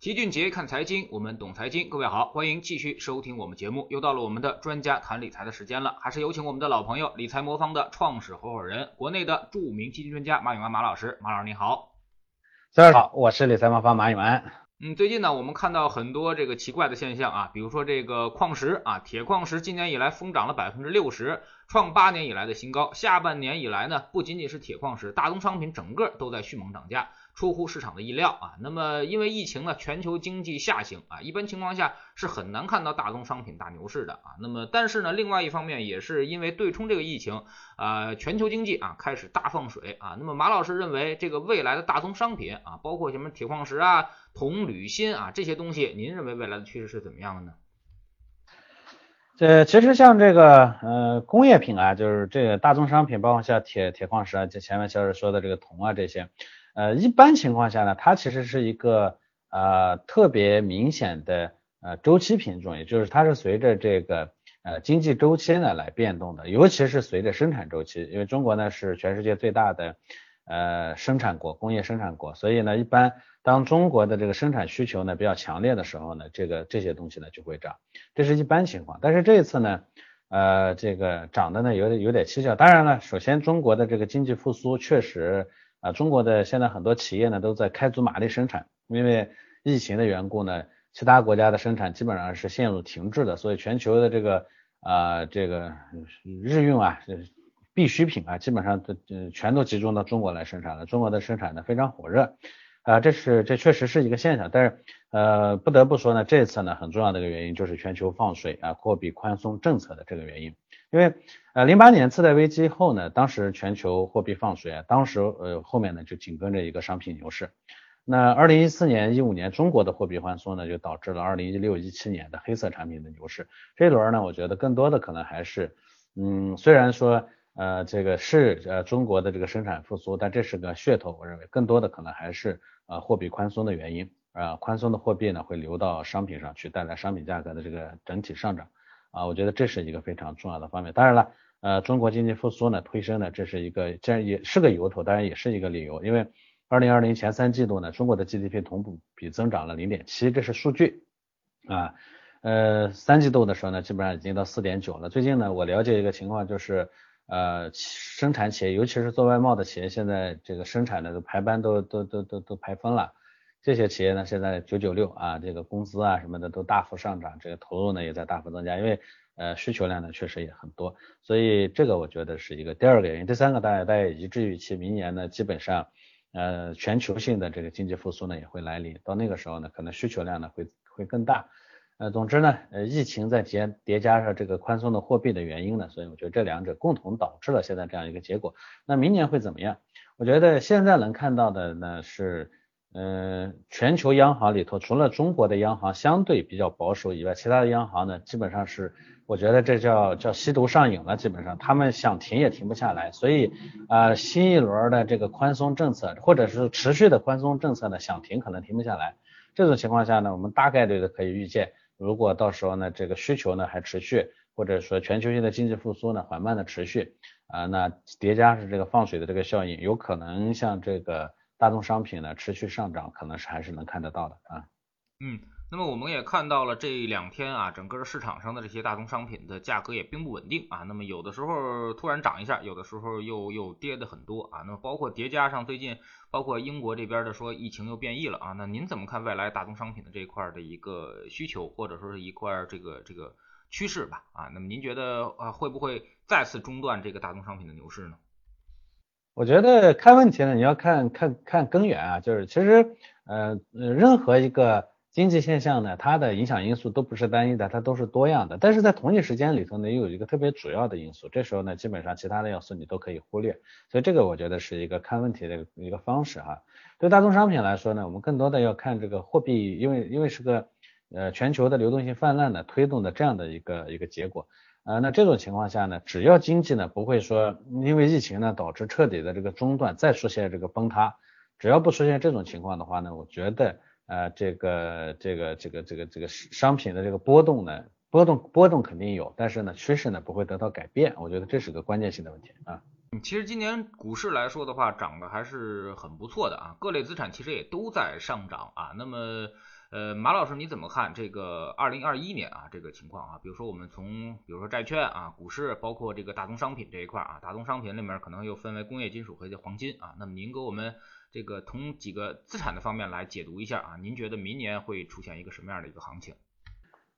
齐俊杰看财经，我们懂财经。各位好，欢迎继续收听我们节目。又到了我们的专家谈理财的时间了，还是有请我们的老朋友，理财魔方的创始合伙人，国内的著名基金专家马永安马老师。马老师你好，大家好，我是理财魔方马永安。嗯，最近呢，我们看到很多这个奇怪的现象啊，比如说这个矿石啊，铁矿石今年以来疯涨了百分之六十，创八年以来的新高。下半年以来呢，不仅仅是铁矿石，大宗商品整个都在迅猛涨价。出乎市场的意料啊，那么因为疫情呢，全球经济下行啊，一般情况下是很难看到大宗商品大牛市的啊。那么但是呢，另外一方面也是因为对冲这个疫情啊，全球经济啊开始大放水啊。那么马老师认为这个未来的大宗商品啊，包括什么铁矿石啊、铜、铝、锌啊这些东西，您认为未来的趋势是怎么样的呢？这其实像这个呃工业品啊，就是这个大宗商品，包括像铁铁矿石啊，就前面肖师说的这个铜啊这些。呃，一般情况下呢，它其实是一个呃特别明显的呃周期品种，也就是它是随着这个呃经济周期呢来变动的，尤其是随着生产周期，因为中国呢是全世界最大的呃生产国，工业生产国，所以呢一般当中国的这个生产需求呢比较强烈的时候呢，这个这些东西呢就会涨，这是一般情况。但是这一次呢，呃这个涨的呢有点有点蹊跷。当然了，首先中国的这个经济复苏确实。啊，中国的现在很多企业呢都在开足马力生产，因为疫情的缘故呢，其他国家的生产基本上是陷入停滞的，所以全球的这个啊这个日用啊必需品啊，基本上都全都集中到中国来生产了。中国的生产的非常火热啊，这是这确实是一个现象。但是呃不得不说呢，这次呢很重要的一个原因就是全球放水啊，货币宽松政策的这个原因。因为呃，零八年次贷危机后呢，当时全球货币放水啊，当时呃后面呢就紧跟着一个商品牛市。那二零一四年、一五年中国的货币宽松呢，就导致了二零一六、一七年的黑色产品的牛市。这一轮呢，我觉得更多的可能还是，嗯，虽然说呃这个是呃中国的这个生产复苏，但这是个噱头。我认为更多的可能还是呃货币宽松的原因啊，宽松的货币呢会流到商品上去，带来商品价格的这个整体上涨。啊，我觉得这是一个非常重要的方面。当然了，呃，中国经济复苏呢，推升呢，这是一个，这也是个由头，当然也是一个理由。因为二零二零前三季度呢，中国的 GDP 同步比增长了零点七，这是数据啊。呃，三季度的时候呢，基本上已经到四点九了。最近呢，我了解一个情况，就是呃，生产企业，尤其是做外贸的企业，现在这个生产的排班都都都都都排疯了。这些企业呢，现在九九六啊，这个工资啊什么的都大幅上涨，这个投入呢也在大幅增加，因为呃需求量呢确实也很多，所以这个我觉得是一个第二个原因。第三个，大家大家也一致预期，明年呢基本上呃全球性的这个经济复苏呢也会来临，到那个时候呢可能需求量呢会会更大。呃，总之呢，呃疫情再叠叠加上这个宽松的货币的原因呢，所以我觉得这两者共同导致了现在这样一个结果。那明年会怎么样？我觉得现在能看到的呢是。嗯，全球央行里头，除了中国的央行相对比较保守以外，其他的央行呢，基本上是，我觉得这叫叫吸毒上瘾了，基本上他们想停也停不下来。所以啊，新一轮的这个宽松政策，或者是持续的宽松政策呢，想停可能停不下来。这种情况下呢，我们大概率的可以预见，如果到时候呢，这个需求呢还持续，或者说全球性的经济复苏呢缓慢的持续啊，那叠加是这个放水的这个效应，有可能像这个。大宗商品呢持续上涨，可能是还是能看得到的啊。嗯，那么我们也看到了这两天啊，整个市场上的这些大宗商品的价格也并不稳定啊。那么有的时候突然涨一下，有的时候又又跌的很多啊。那么包括叠加上最近，包括英国这边的说疫情又变异了啊。那您怎么看未来大宗商品的这一块的一个需求，或者说是一块这个这个趋势吧？啊，那么您觉得啊会不会再次中断这个大宗商品的牛市呢？我觉得看问题呢，你要看看看根源啊，就是其实呃任何一个经济现象呢，它的影响因素都不是单一的，它都是多样的。但是在同一时间里头呢，又有一个特别主要的因素，这时候呢，基本上其他的要素你都可以忽略。所以这个我觉得是一个看问题的一个方式哈。对大宗商品来说呢，我们更多的要看这个货币，因为因为是个呃全球的流动性泛滥的推动的这样的一个一个结果。啊，那这种情况下呢，只要经济呢不会说因为疫情呢导致彻底的这个中断，再出现这个崩塌，只要不出现这种情况的话呢，我觉得呃这个这个这个这个这个商品的这个波动呢，波动波动肯定有，但是呢趋势呢不会得到改变，我觉得这是个关键性的问题啊。嗯，其实今年股市来说的话，涨得还是很不错的啊，各类资产其实也都在上涨啊。那么呃，马老师你怎么看这个二零二一年啊这个情况啊？比如说我们从比如说债券啊、股市，包括这个大宗商品这一块啊，大宗商品里面可能又分为工业金属和黄金啊。那么您给我们这个从几个资产的方面来解读一下啊，您觉得明年会出现一个什么样的一个行情？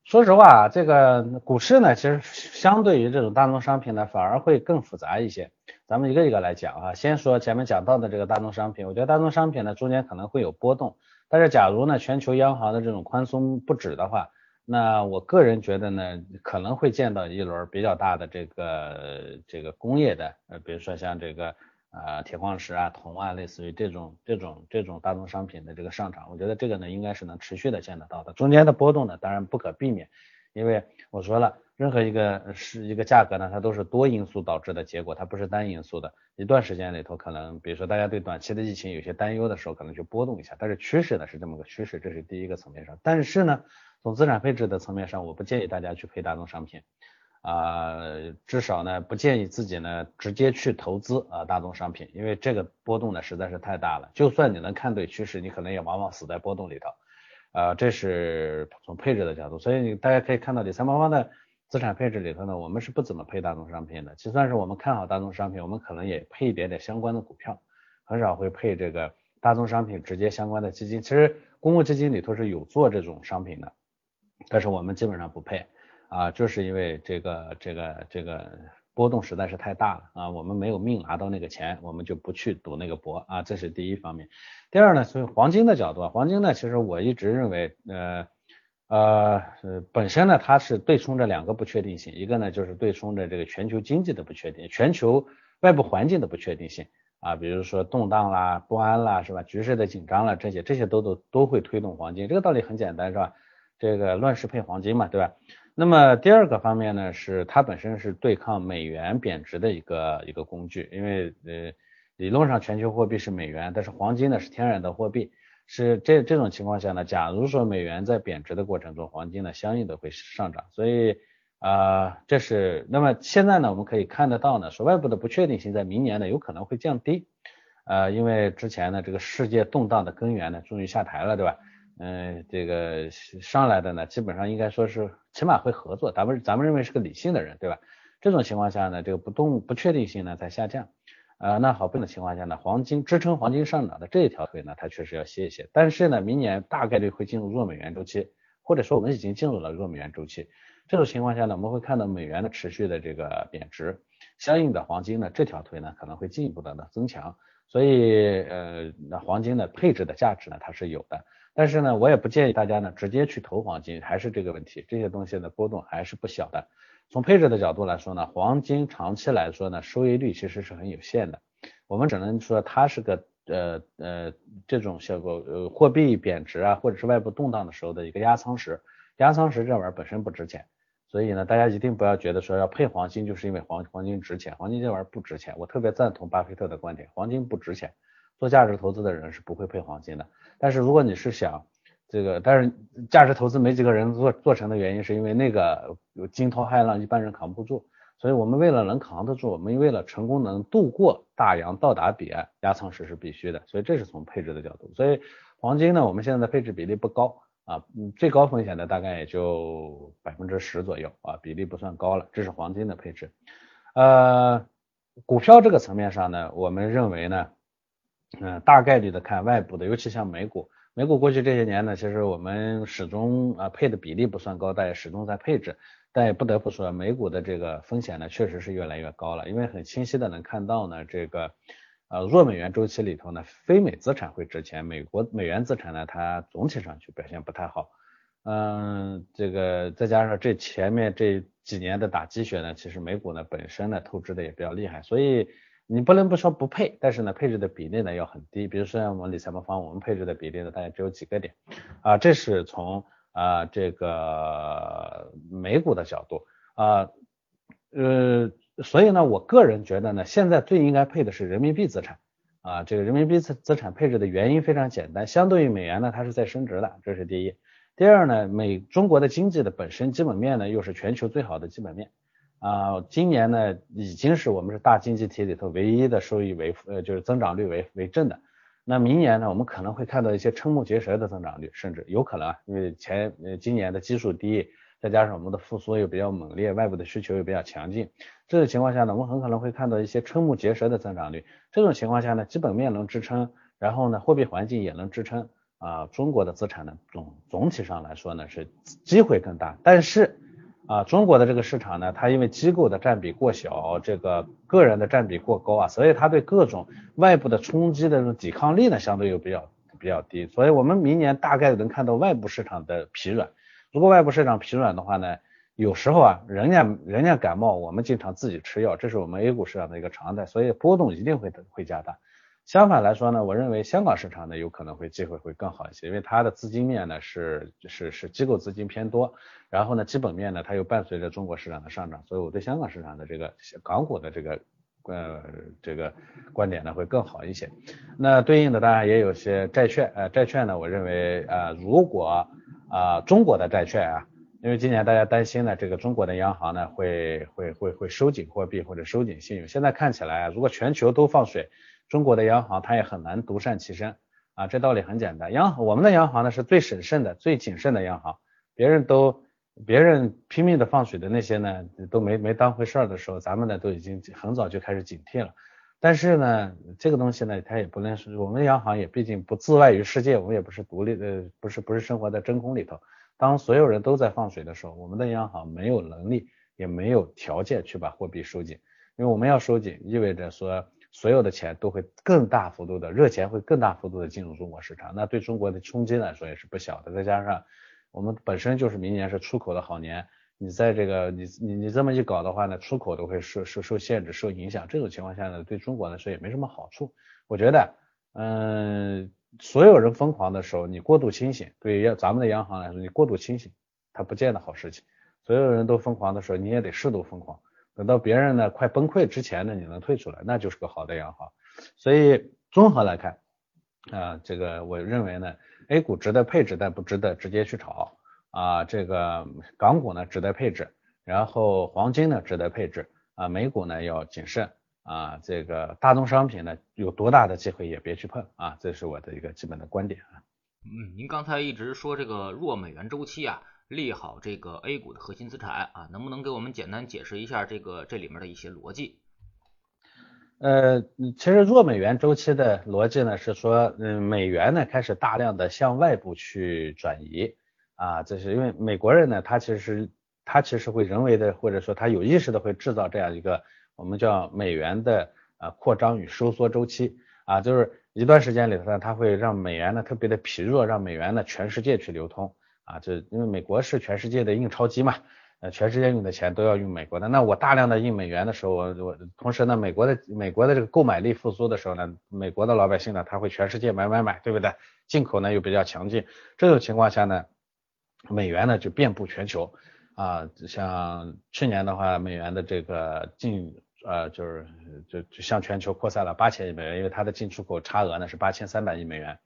说实话，这个股市呢，其实相对于这种大宗商品呢，反而会更复杂一些。咱们一个一个来讲啊，先说前面讲到的这个大宗商品，我觉得大宗商品呢中间可能会有波动。但是，假如呢，全球央行的这种宽松不止的话，那我个人觉得呢，可能会见到一轮比较大的这个这个工业的，呃，比如说像这个呃铁矿石啊、铜啊，类似于这种这种这种大宗商品的这个上涨，我觉得这个呢，应该是能持续的见得到的。中间的波动呢，当然不可避免，因为我说了。任何一个是一个价格呢，它都是多因素导致的结果，它不是单因素的。一段时间里头，可能比如说大家对短期的疫情有些担忧的时候，可能就波动一下。但是趋势呢是这么个趋势，这是第一个层面上。但是呢，从资产配置的层面上，我不建议大家去配大宗商品，啊，至少呢不建议自己呢直接去投资啊大宗商品，因为这个波动呢实在是太大了。就算你能看对趋势，你可能也往往死在波动里头。啊，这是从配置的角度，所以你大家可以看到第三方方的。资产配置里头呢，我们是不怎么配大宗商品的。就算是我们看好大宗商品，我们可能也配一点点相关的股票，很少会配这个大宗商品直接相关的基金。其实公募基金里头是有做这种商品的，但是我们基本上不配啊，就是因为这个这个这个波动实在是太大了啊，我们没有命拿到那个钱，我们就不去赌那个博啊，这是第一方面。第二呢，从黄金的角度，黄金呢，其实我一直认为，呃。呃，本身呢，它是对冲着两个不确定性，一个呢就是对冲着这个全球经济的不确定，全球外部环境的不确定性啊，比如说动荡啦、不安啦，是吧？局势的紧张了，这些这些都都都会推动黄金，这个道理很简单，是吧？这个乱世配黄金嘛，对吧？那么第二个方面呢，是它本身是对抗美元贬值的一个一个工具，因为呃，理论上全球货币是美元，但是黄金呢是天然的货币。是这这种情况下呢，假如说美元在贬值的过程中，黄金呢相应的会上涨，所以啊，这是那么现在呢，我们可以看得到呢，说外部的不确定性在明年呢有可能会降低，呃，因为之前呢这个世界动荡的根源呢终于下台了，对吧？嗯，这个上来的呢基本上应该说是起码会合作，咱们咱们认为是个理性的人，对吧？这种情况下呢，这个不动不确定性呢在下降。啊，那好，这种情况下呢，黄金支撑黄金上涨的这一条腿呢，它确实要歇一歇。但是呢，明年大概率会进入弱美元周期，或者说我们已经进入了弱美元周期。这种情况下呢，我们会看到美元的持续的这个贬值，相应的黄金呢这条腿呢可能会进一步的呢增强。所以呃，那黄金的配置的价值呢它是有的，但是呢，我也不建议大家呢直接去投黄金，还是这个问题，这些东西的波动还是不小的。从配置的角度来说呢，黄金长期来说呢，收益率其实是很有限的。我们只能说它是个呃呃这种效果呃货币贬值啊，或者是外部动荡的时候的一个压舱石。压舱石这玩意儿本身不值钱，所以呢，大家一定不要觉得说要配黄金就是因为黄黄金值钱，黄金这玩意儿不值钱。我特别赞同巴菲特的观点，黄金不值钱，做价值投资的人是不会配黄金的。但是如果你是想这个，但是价值投资没几个人做做成的原因，是因为那个有惊涛骇浪一般人扛不住，所以我们为了能扛得住，我们为了成功能度过大洋到达彼岸，压舱石是必须的，所以这是从配置的角度。所以黄金呢，我们现在的配置比例不高啊，最高风险的大概也就百分之十左右啊，比例不算高了，这是黄金的配置。呃，股票这个层面上呢，我们认为呢，嗯，大概率的看外部的，尤其像美股。美股过去这些年呢，其实我们始终啊配的比例不算高，但也始终在配置。但也不得不说，美股的这个风险呢，确实是越来越高了。因为很清晰的能看到呢，这个呃弱美元周期里头呢，非美资产会值钱，美国美元资产呢，它总体上去表现不太好。嗯，这个再加上这前面这几年的打鸡血呢，其实美股呢本身呢透支的也比较厉害，所以。你不能不说不配，但是呢，配置的比例呢要很低。比如说像我们理财魔方，我们配置的比例呢大概只有几个点啊，这是从啊这个美股的角度啊，呃，所以呢，我个人觉得呢，现在最应该配的是人民币资产啊，这个人民币资资产配置的原因非常简单，相对于美元呢，它是在升值的，这是第一。第二呢，美中国的经济的本身基本面呢又是全球最好的基本面。啊，今年呢已经是我们是大经济体里头唯一的收益为呃就是增长率为为正的。那明年呢，我们可能会看到一些瞠目结舌的增长率，甚至有可能啊，因为前呃今年的基数低，再加上我们的复苏又比较猛烈，外部的需求又比较强劲，这种情况下呢，我们很可能会看到一些瞠目结舌的增长率。这种情况下呢，基本面能支撑，然后呢，货币环境也能支撑啊，中国的资产呢总总体上来说呢是机会更大，但是。啊，中国的这个市场呢，它因为机构的占比过小，这个个人的占比过高啊，所以它对各种外部的冲击的这种抵抗力呢，相对又比较比较低。所以我们明年大概能看到外部市场的疲软。如果外部市场疲软的话呢，有时候啊，人家人家感冒，我们经常自己吃药，这是我们 A 股市场的一个常态，所以波动一定会会加大。相反来说呢，我认为香港市场呢有可能会机会会更好一些，因为它的资金面呢是是是机构资金偏多，然后呢基本面呢它又伴随着中国市场的上涨，所以我对香港市场的这个港股的这个呃这个观点呢会更好一些。那对应的当然也有些债券，呃债券呢我认为呃如果啊中国的债券啊，因为今年大家担心呢这个中国的央行呢会会会会收紧货币或者收紧信用，现在看起来如果全球都放水。中国的央行它也很难独善其身啊，这道理很简单。央行我们的央行呢是最审慎的、最谨慎的央行，别人都别人拼命的放水的那些呢都没没当回事儿的时候，咱们呢都已经很早就开始警惕了。但是呢，这个东西呢它也不能是我们央行也毕竟不自外于世界，我们也不是独立的，不是不是生活在真空里头。当所有人都在放水的时候，我们的央行没有能力也没有条件去把货币收紧，因为我们要收紧意味着说。所有的钱都会更大幅度的热钱会更大幅度的进入中国市场，那对中国的冲击来说也是不小的。再加上我们本身就是明年是出口的好年，你在这个你你你这么一搞的话呢，出口都会受受受限制、受影响。这种情况下呢，对中国来说也没什么好处。我觉得，嗯，所有人疯狂的时候，你过度清醒，对于咱们的央行来说，你过度清醒，它不见得好事情。所有人都疯狂的时候，你也得适度疯狂。等到别人呢快崩溃之前呢，你能退出来，那就是个好的央行。所以综合来看，啊，这个我认为呢，A 股值得配置，但不值得直接去炒啊。这个港股呢值得配置，然后黄金呢值得配置啊，美股呢要谨慎啊。这个大宗商品呢有多大的机会也别去碰啊，这是我的一个基本的观点啊。嗯，您刚才一直说这个弱美元周期啊。利好这个 A 股的核心资产啊，能不能给我们简单解释一下这个这里面的一些逻辑？呃，其实弱美元周期的逻辑呢是说，嗯，美元呢开始大量的向外部去转移啊，这是因为美国人呢，他其实他其实会人为的或者说他有意识的会制造这样一个我们叫美元的呃扩张与收缩周期啊，就是一段时间里头呢，他会让美元呢特别的疲弱，让美元呢全世界去流通。啊，这因为美国是全世界的印钞机嘛，呃，全世界用的钱都要用美国的。那我大量的印美元的时候，我我同时呢，美国的美国的这个购买力复苏的时候呢，美国的老百姓呢，他会全世界买买买，对不对？进口呢又比较强劲，这种情况下呢，美元呢就遍布全球啊。像去年的话，美元的这个进呃就是就就向全球扩散了八千亿美元，因为它的进出口差额呢是八千三百亿美元。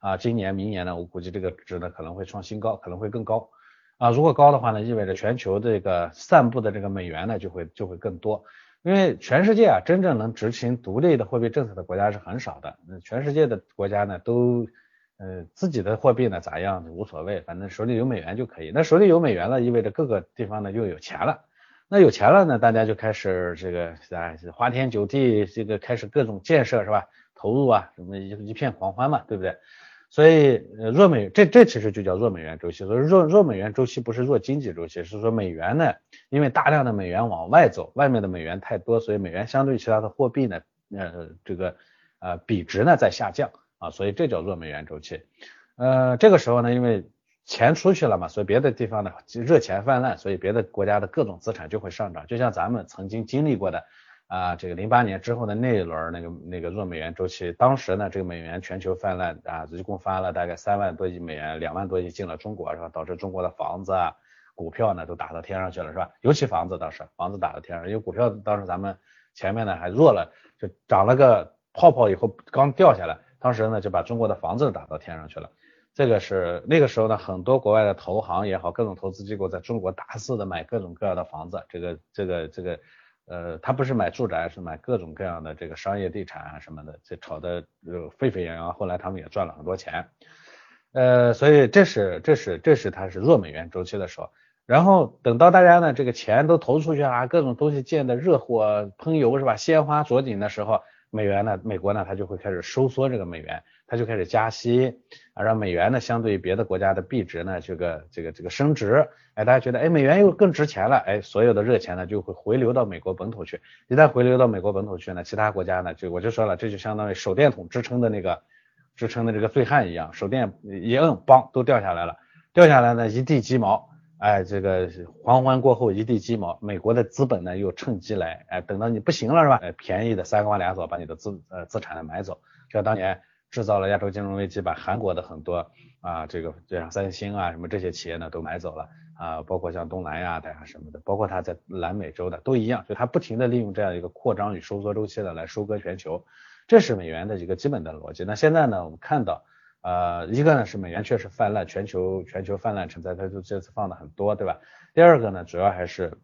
啊，今年、明年呢，我估计这个值呢可能会创新高，可能会更高。啊，如果高的话呢，意味着全球这个散布的这个美元呢就会就会更多。因为全世界啊，真正能执行独立的货币政策的国家是很少的。那全世界的国家呢，都呃自己的货币呢咋样无所谓，反正手里有美元就可以。那手里有美元了，意味着各个地方呢又有钱了。那有钱了呢，大家就开始这个啊花天酒地，这个开始各种建设是吧？投入啊，什么一一片狂欢嘛，对不对？所以，呃，弱美这这其实就叫弱美元周期。所以弱弱美元周期不是弱经济周期，是说美元呢，因为大量的美元往外走，外面的美元太多，所以美元相对其他的货币呢，呃，这个呃比值呢在下降啊，所以这叫弱美元周期。呃，这个时候呢，因为钱出去了嘛，所以别的地方呢热钱泛滥，所以别的国家的各种资产就会上涨，就像咱们曾经经历过的。啊，这个零八年之后的那一轮那个那个弱美元周期，当时呢，这个美元全球泛滥啊，一共发了大概三万多亿美元，两万多亿进了中国，是吧？导致中国的房子啊、股票呢都打到天上去了，是吧？尤其房子当时，房子打到天上，因为股票当时咱们前面呢还弱了，就涨了个泡泡以后刚掉下来，当时呢就把中国的房子打到天上去了。这个是那个时候呢，很多国外的投行也好，各种投资机构在中国大肆的买各种各样的房子，这个这个这个。呃，他不是买住宅，是买各种各样的这个商业地产啊什么的，这炒的呃沸沸扬扬，后来他们也赚了很多钱。呃，所以这是这是这是他是弱美元周期的时候，然后等到大家呢这个钱都投出去啊，各种东西建的热火烹油是吧，鲜花着锦的时候，美元呢，美国呢它就会开始收缩这个美元，它就开始加息啊，让美元呢相对于别的国家的币值呢这个这个这个升值，哎，大家觉得哎美元又更值钱了，哎，所有的热钱呢就会回流到美国本土去，一旦回流到美国本土去呢，其他国家呢就我就说了，这就相当于手电筒支撑的那个。支撑的这个醉汉一样，手电一摁，梆，都掉下来了。掉下来呢，一地鸡毛。哎，这个黄昏过后一地鸡毛。美国的资本呢，又趁机来，哎，等到你不行了是吧？哎，便宜的三瓜两枣把你的资呃资产呢买走。就像当年制造了亚洲金融危机，把韩国的很多啊，这个就像三星啊什么这些企业呢都买走了啊，包括像东南亚的呀什么的，包括它在南美洲的都一样，就它不停的利用这样一个扩张与收缩周期的来收割全球。这是美元的一个基本的逻辑。那现在呢，我们看到，呃，一个呢是美元确实泛滥，全球全球泛滥成灾，它就这次放的很多，对吧？第二个呢，主要还是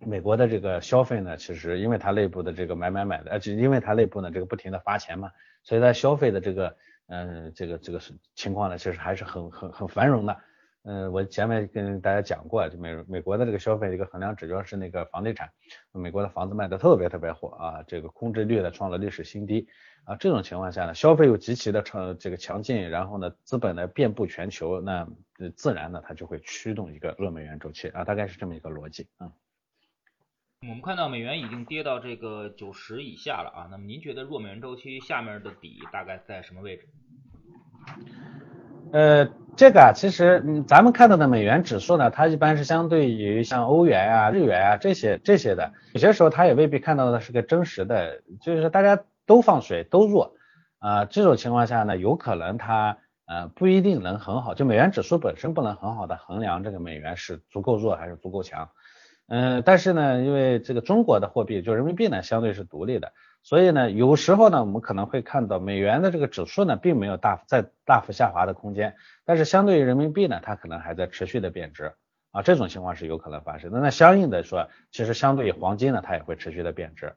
美国的这个消费呢，其实因为它内部的这个买买买的，而且因为它内部呢这个不停的发钱嘛，所以它消费的这个，嗯，这个这个情况呢，其实还是很很很繁荣的。嗯，我前面跟大家讲过，就美美国的这个消费一个衡量指标是那个房地产，美国的房子卖的特别特别火啊，这个空置率呢创了历史新低啊，这种情况下呢，消费又极其的强这个强劲，然后呢，资本呢遍布全球，那自然呢它就会驱动一个弱美元周期啊，大概是这么一个逻辑啊。我们看到美元已经跌到这个九十以下了啊，那么您觉得弱美元周期下面的底大概在什么位置？呃，这个啊，其实嗯，咱们看到的美元指数呢，它一般是相对于像欧元啊、日元啊这些这些的，有些时候它也未必看到的是个真实的，就是大家都放水都弱啊，这种情况下呢，有可能它呃不一定能很好，就美元指数本身不能很好的衡量这个美元是足够弱还是足够强，嗯，但是呢，因为这个中国的货币就人民币呢，相对是独立的。所以呢，有时候呢，我们可能会看到美元的这个指数呢，并没有大在大幅下滑的空间，但是相对于人民币呢，它可能还在持续的贬值啊，这种情况是有可能发生的。那相应的说，其实相对于黄金呢，它也会持续的贬值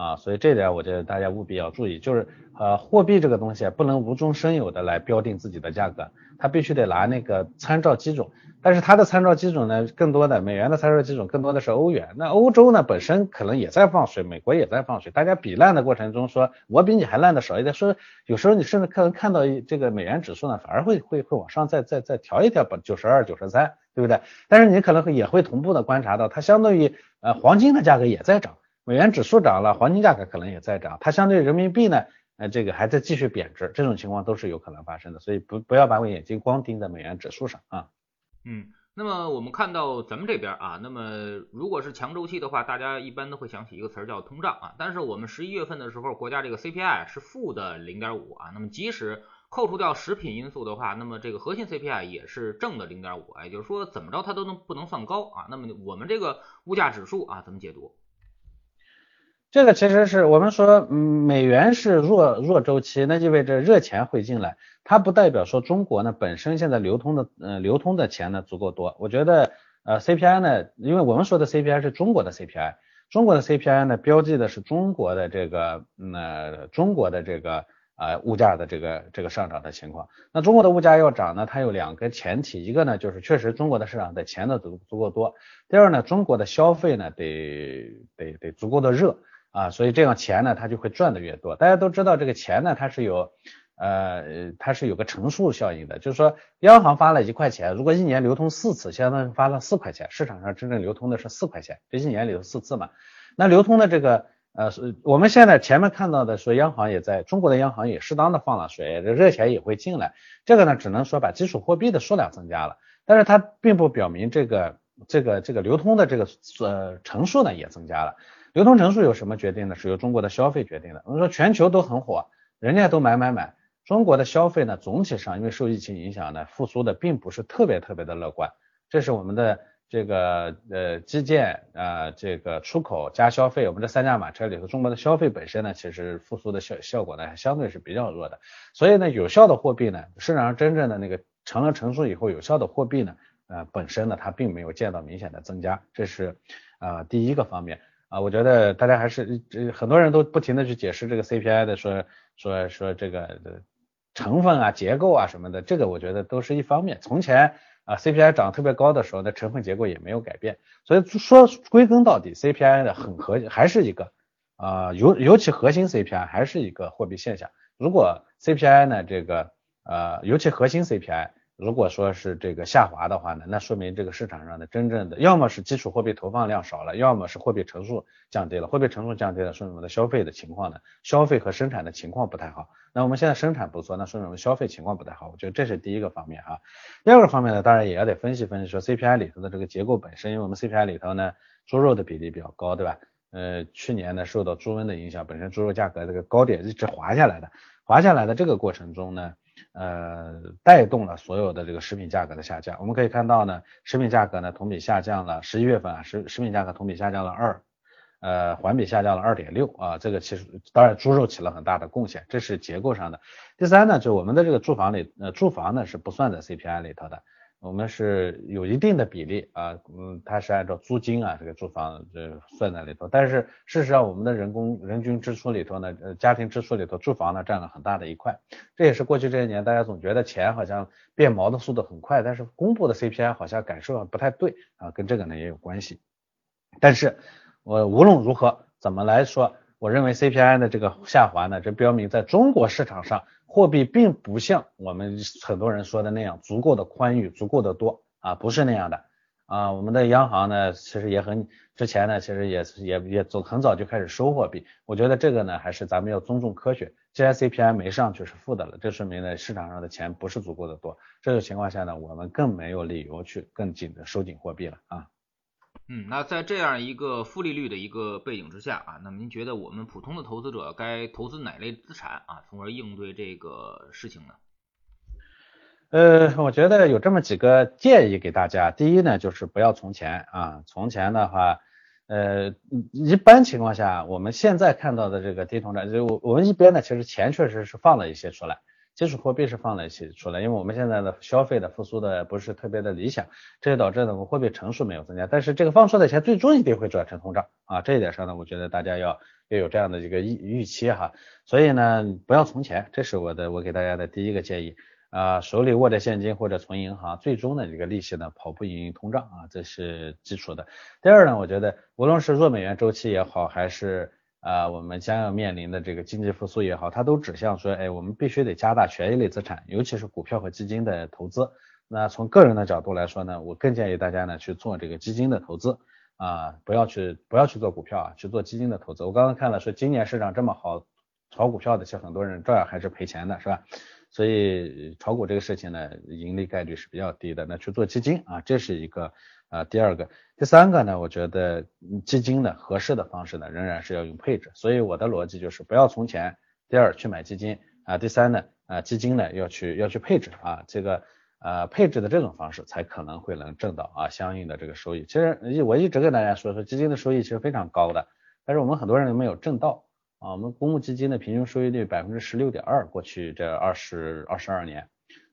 啊，所以这点我觉得大家务必要注意，就是呃，货币这个东西不能无中生有的来标定自己的价格，它必须得拿那个参照基准。但是它的参照基准呢，更多的美元的参照基准更多的是欧元。那欧洲呢本身可能也在放水，美国也在放水，大家比烂的过程中说，我比你还烂的少一点。说有时候你甚至可能看到这个美元指数呢，反而会会会往上再再再调一调，把九十二、九十三，对不对？但是你可能会也会同步的观察到，它相当于呃黄金的价格也在涨，美元指数涨了，黄金价格可能也在涨，它相对人民币呢，呃这个还在继续贬值，这种情况都是有可能发生的。所以不不要把我眼睛光盯在美元指数上啊。嗯，那么我们看到咱们这边啊，那么如果是强周期的话，大家一般都会想起一个词儿叫通胀啊。但是我们十一月份的时候，国家这个 CPI 是负的零点五啊。那么即使扣除掉食品因素的话，那么这个核心 CPI 也是正的零点五，也就是说怎么着它都能不能算高啊。那么我们这个物价指数啊，怎么解读？这个其实是我们说，嗯，美元是弱弱周期，那意味着热钱会进来，它不代表说中国呢本身现在流通的，呃，流通的钱呢足够多。我觉得，呃，CPI 呢，因为我们说的 CPI 是中国的 CPI，中国的 CPI 呢标记的是中国的这个，呃，中国的这个，呃，物价的这个这个上涨的情况。那中国的物价要涨呢，它有两个前提，一个呢就是确实中国的市场的钱呢足足够多，第二呢中国的消费呢得得得足够的热。啊，所以这样钱呢，它就会赚的越多。大家都知道这个钱呢，它是有，呃，它是有个乘数效应的，就是说央行发了一块钱，如果一年流通四次，相当于发了四块钱，市场上真正流通的是四块钱，这一年里头四次嘛。那流通的这个，呃，我们现在前面看到的说央行也在中国的央行也适当的放了水，这热钱也会进来。这个呢，只能说把基础货币的数量增加了，但是它并不表明这个这个这个流通的这个呃乘数呢也增加了。流通乘数由什么决定的？是由中国的消费决定的。我们说全球都很火，人家都买买买。中国的消费呢，总体上因为受疫情影响呢，复苏的并不是特别特别的乐观。这是我们的这个呃基建啊，这个出口加消费，我们这三驾马车里头，中国的消费本身呢，其实复苏的效效果呢，相对是比较弱的。所以呢，有效的货币呢，市场上真正的那个成了乘数以后，有效的货币呢，呃，本身呢，它并没有见到明显的增加。这是啊第一个方面。啊，我觉得大家还是这很多人都不停的去解释这个 CPI 的说说说这个成分啊结构啊什么的，这个我觉得都是一方面。从前啊 CPI 涨特别高的时候，那成分结构也没有改变，所以说归根到底 CPI 的很核还是一个啊尤尤其核心 CPI 还是一个货币现象。如果 CPI 呢这个呃尤其核心 CPI。如果说是这个下滑的话呢，那说明这个市场上的真正的要么是基础货币投放量少了，要么是货币乘数降低了。货币乘数降低了，说明我们的消费的情况呢，消费和生产的情况不太好。那我们现在生产不错，那说明我们消费情况不太好。我觉得这是第一个方面啊。第二个方面呢，当然也要得分析分析说 CPI 里头的这个结构本身，因为我们 CPI 里头呢，猪肉的比例比较高，对吧？呃，去年呢受到猪瘟的影响，本身猪肉价格这个高点一直滑下来的，滑下来的这个过程中呢。呃，带动了所有的这个食品价格的下降。我们可以看到呢，食品价格呢同比下降了，十一月份啊，食食品价格同比下降了二，呃，环比下降了二点六啊。这个其实当然猪肉起了很大的贡献，这是结构上的。第三呢，就我们的这个住房里，呃，住房呢是不算在 CPI 里头的。我们是有一定的比例啊，嗯，它是按照租金啊这个住房这算在里头，但是事实上我们的人工人均支出里头呢，呃，家庭支出里头住房呢占了很大的一块，这也是过去这些年大家总觉得钱好像变毛的速度很快，但是公布的 CPI 好像感受不太对啊，跟这个呢也有关系。但是我无论如何怎么来说，我认为 CPI 的这个下滑呢，这标明在中国市场上。货币并不像我们很多人说的那样足够的宽裕、足够的多啊，不是那样的啊。我们的央行呢，其实也很之前呢，其实也也也从很早就开始收货币。我觉得这个呢，还是咱们要尊重科学。既然 CPI 没上去是负的了，这说明呢市场上的钱不是足够的多。这种情况下呢，我们更没有理由去更紧的收紧货币了啊。嗯，那在这样一个负利率的一个背景之下啊，那么您觉得我们普通的投资者该投资哪类资产啊，从而应对这个事情呢？呃，我觉得有这么几个建议给大家。第一呢，就是不要存钱啊，存钱的话，呃，一般情况下，我们现在看到的这个低通胀，就我我们一边呢，其实钱确实是放了一些出来。基础货币是放了一些出来，因为我们现在的消费的复苏的不是特别的理想，这也导致呢我们货币乘数没有增加。但是这个放出的钱最终一定会转成通胀啊，这一点上呢，我觉得大家要要有这样的一个预预期哈。所以呢，不要存钱，这是我的我给大家的第一个建议啊。手里握着现金或者存银行，最终的这个利息呢跑不赢通胀啊，这是基础的。第二呢，我觉得无论是弱美元周期也好，还是啊，我们将要面临的这个经济复苏也好，它都指向说，哎，我们必须得加大权益类资产，尤其是股票和基金的投资。那从个人的角度来说呢，我更建议大家呢去做这个基金的投资啊，不要去不要去做股票啊，去做基金的投资。我刚刚看了说，今年市场这么好，炒股票的其实很多人照样还是赔钱的，是吧？所以炒股这个事情呢，盈利概率是比较低的。那去做基金啊，这是一个。啊，第二个，第三个呢？我觉得基金呢，合适的方式呢，仍然是要用配置。所以我的逻辑就是不要存钱。第二，去买基金啊。第三呢，啊，基金呢要去要去配置啊。这个呃配置的这种方式才可能会能挣到啊相应的这个收益。其实我一直跟大家说说，基金的收益其实非常高的，但是我们很多人没有挣到啊。我们公募基金的平均收益率百分之十六点二，过去这二十二十二年。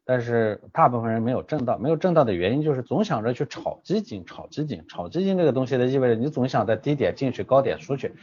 但是大部分人没有挣到，没有挣到的原因就是总想着去炒基金，炒基金，炒基金这个东西呢，意味着你总想在低点进去，高点出去，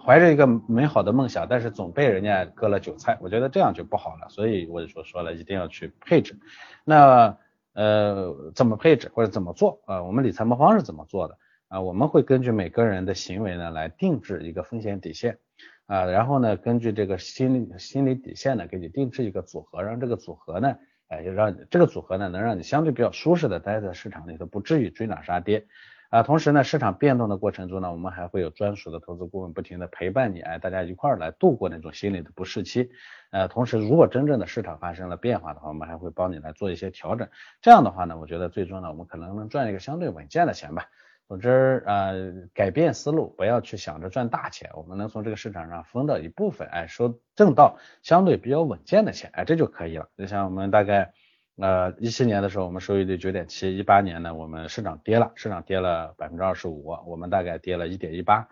怀着一个美好的梦想，但是总被人家割了韭菜，我觉得这样就不好了。所以我就说说了，一定要去配置。那呃，怎么配置或者怎么做啊？我们理财魔方是怎么做的啊？我们会根据每个人的行为呢来定制一个风险底线啊，然后呢，根据这个心理心理底线呢，给你定制一个组合，让这个组合呢。哎，就让这个组合呢，能让你相对比较舒适的待在市场里头，不至于追涨杀跌啊。同时呢，市场变动的过程中呢，我们还会有专属的投资顾问不停的陪伴你，哎，大家一块儿来度过那种心理的不适期。呃，同时如果真正的市场发生了变化的话，我们还会帮你来做一些调整。这样的话呢，我觉得最终呢，我们可能能赚一个相对稳健的钱吧。总之，呃，改变思路，不要去想着赚大钱，我们能从这个市场上分到一部分，哎，收挣到相对比较稳健的钱，哎，这就可以了。就像我们大概，呃，一七年的时候，我们收益率九点七，一八年呢，我们市场跌了，市场跌了百分之二十五，我们大概跌了一点一八。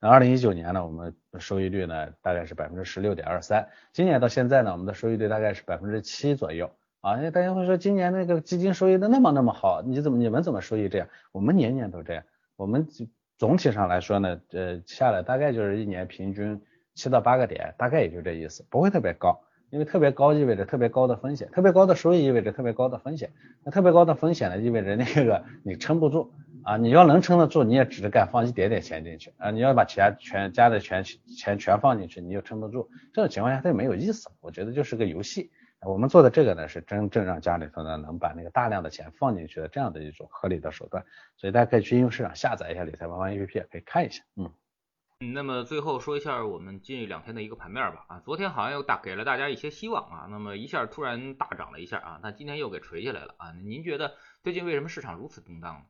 那二零一九年呢，我们收益率呢大概是百分之十六点二三，今年到现在呢，我们的收益率大概是百分之七左右。啊，大家会说今年那个基金收益的那么那么好，你怎么你们怎么收益这样？我们年年都这样，我们总体上来说呢，呃，下来大概就是一年平均七到八个点，大概也就这意思，不会特别高。因为特别高意味着特别高的风险，特别高的收益意味着特别高的风险。那特别高的风险呢，意味着那个你撑不住啊！你要能撑得住，你也只敢放一点点钱进去啊！你要把钱全家的全钱全放进去，你又撑不住。这种情况下它就没有意思。我觉得就是个游戏。我们做的这个呢，是真正让家里头呢能把那个大量的钱放进去的这样的一种合理的手段。所以大家可以去应用市场下载一下理财魔方 APP，可以看一下。嗯。嗯，那么最后说一下我们近两天的一个盘面吧。啊，昨天好像又大给了大家一些希望啊，那么一下突然大涨了一下啊，那今天又给垂下来了啊。您觉得最近为什么市场如此动荡呢？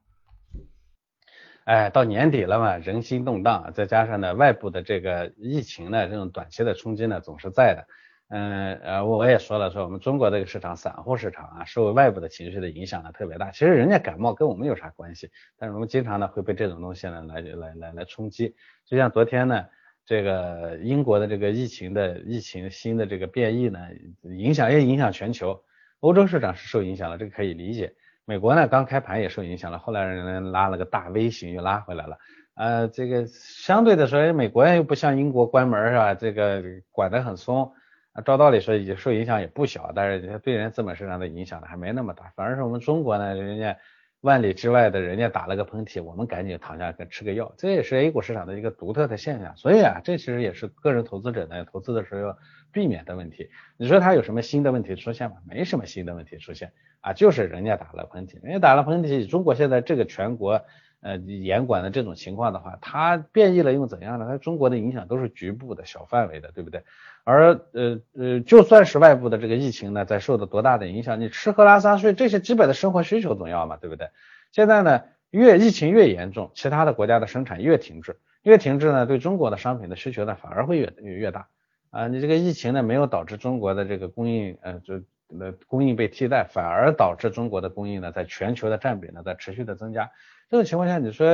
哎，到年底了嘛，人心动荡，再加上呢外部的这个疫情呢，这种短期的冲击呢总是在的。嗯呃，我也说了，说我们中国这个市场，散户市场啊，受外部的情绪的影响呢特别大。其实人家感冒跟我们有啥关系？但是我们经常呢会被这种东西呢来来来来冲击。就像昨天呢，这个英国的这个疫情的疫情新的这个变异呢，影响也影响全球。欧洲市场是受影响了，这个可以理解。美国呢刚开盘也受影响了，后来人拉了个大 V 型又拉回来了。呃，这个相对的说，美国又不像英国关门是吧？这个管得很松。啊，照道理说也受影响也不小，但是对人资本市场的影响呢还没那么大，反而是我们中国呢，人家万里之外的人家打了个喷嚏，我们赶紧躺下跟吃个药，这也是 A 股市场的一个独特的现象。所以啊，这其实也是个人投资者呢投资的时候要避免的问题。你说他有什么新的问题出现吗？没什么新的问题出现啊，就是人家打了喷嚏，人家打了喷嚏，中国现在这个全国。呃，严管的这种情况的话，它变异了又怎样呢？它中国的影响都是局部的小范围的，对不对？而呃呃，就算是外部的这个疫情呢，在受到多大的影响，你吃喝拉撒睡这些基本的生活需求总要嘛，对不对？现在呢，越疫情越严重，其他的国家的生产越停滞，越停滞呢，对中国的商品的需求呢反而会越越越大啊！你这个疫情呢没有导致中国的这个供应呃就呃供应被替代，反而导致中国的供应呢在全球的占比呢在持续的增加。这种情况下，你说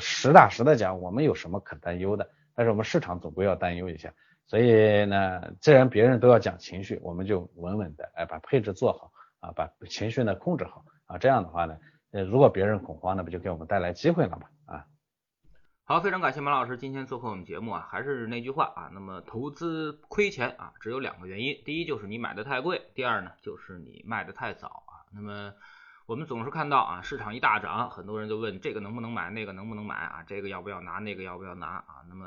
实打实的讲，我们有什么可担忧的？但是我们市场总归要担忧一下。所以呢，既然别人都要讲情绪，我们就稳稳的哎把配置做好啊，把情绪呢控制好啊。这样的话呢，呃，如果别人恐慌，那不就给我们带来机会了吗？啊，好，非常感谢马老师今天做客我们节目啊。还是那句话啊，那么投资亏钱啊，只有两个原因，第一就是你买的太贵，第二呢就是你卖的太早啊。那么我们总是看到啊，市场一大涨，很多人就问这个能不能买，那个能不能买啊？这个要不要拿，那个要不要拿啊？那么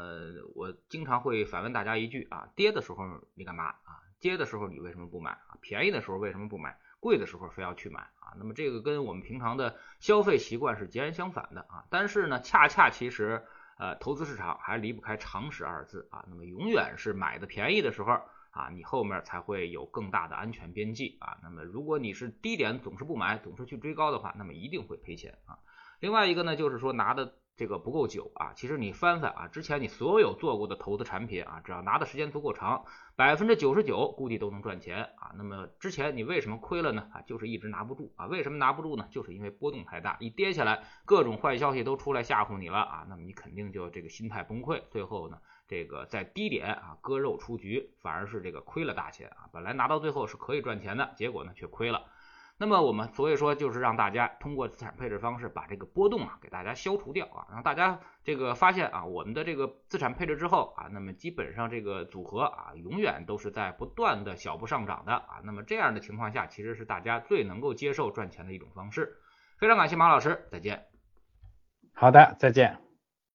我经常会反问大家一句啊，跌的时候你干嘛啊？跌的时候你为什么不买啊？便宜的时候为什么不买？贵的时候非要去买啊？那么这个跟我们平常的消费习惯是截然相反的啊。但是呢，恰恰其实呃，投资市场还离不开常识二字啊。那么永远是买的便宜的时候。啊，你后面才会有更大的安全边际啊。那么如果你是低点总是不买，总是去追高的话，那么一定会赔钱啊。另外一个呢，就是说拿的这个不够久啊。其实你翻翻啊，之前你所有做过的投资产品啊，只要拿的时间足够长，百分之九十九估计都能赚钱啊。那么之前你为什么亏了呢？啊，就是一直拿不住啊。为什么拿不住呢？就是因为波动太大，一跌下来，各种坏消息都出来吓唬你了啊。那么你肯定就这个心态崩溃，最后呢？这个在低点啊割肉出局，反而是这个亏了大钱啊！本来拿到最后是可以赚钱的，结果呢却亏了。那么我们所以说就是让大家通过资产配置方式把这个波动啊给大家消除掉啊，让大家这个发现啊我们的这个资产配置之后啊，那么基本上这个组合啊永远都是在不断的小步上涨的啊。那么这样的情况下，其实是大家最能够接受赚钱的一种方式。非常感谢马老师，再见。好的，再见。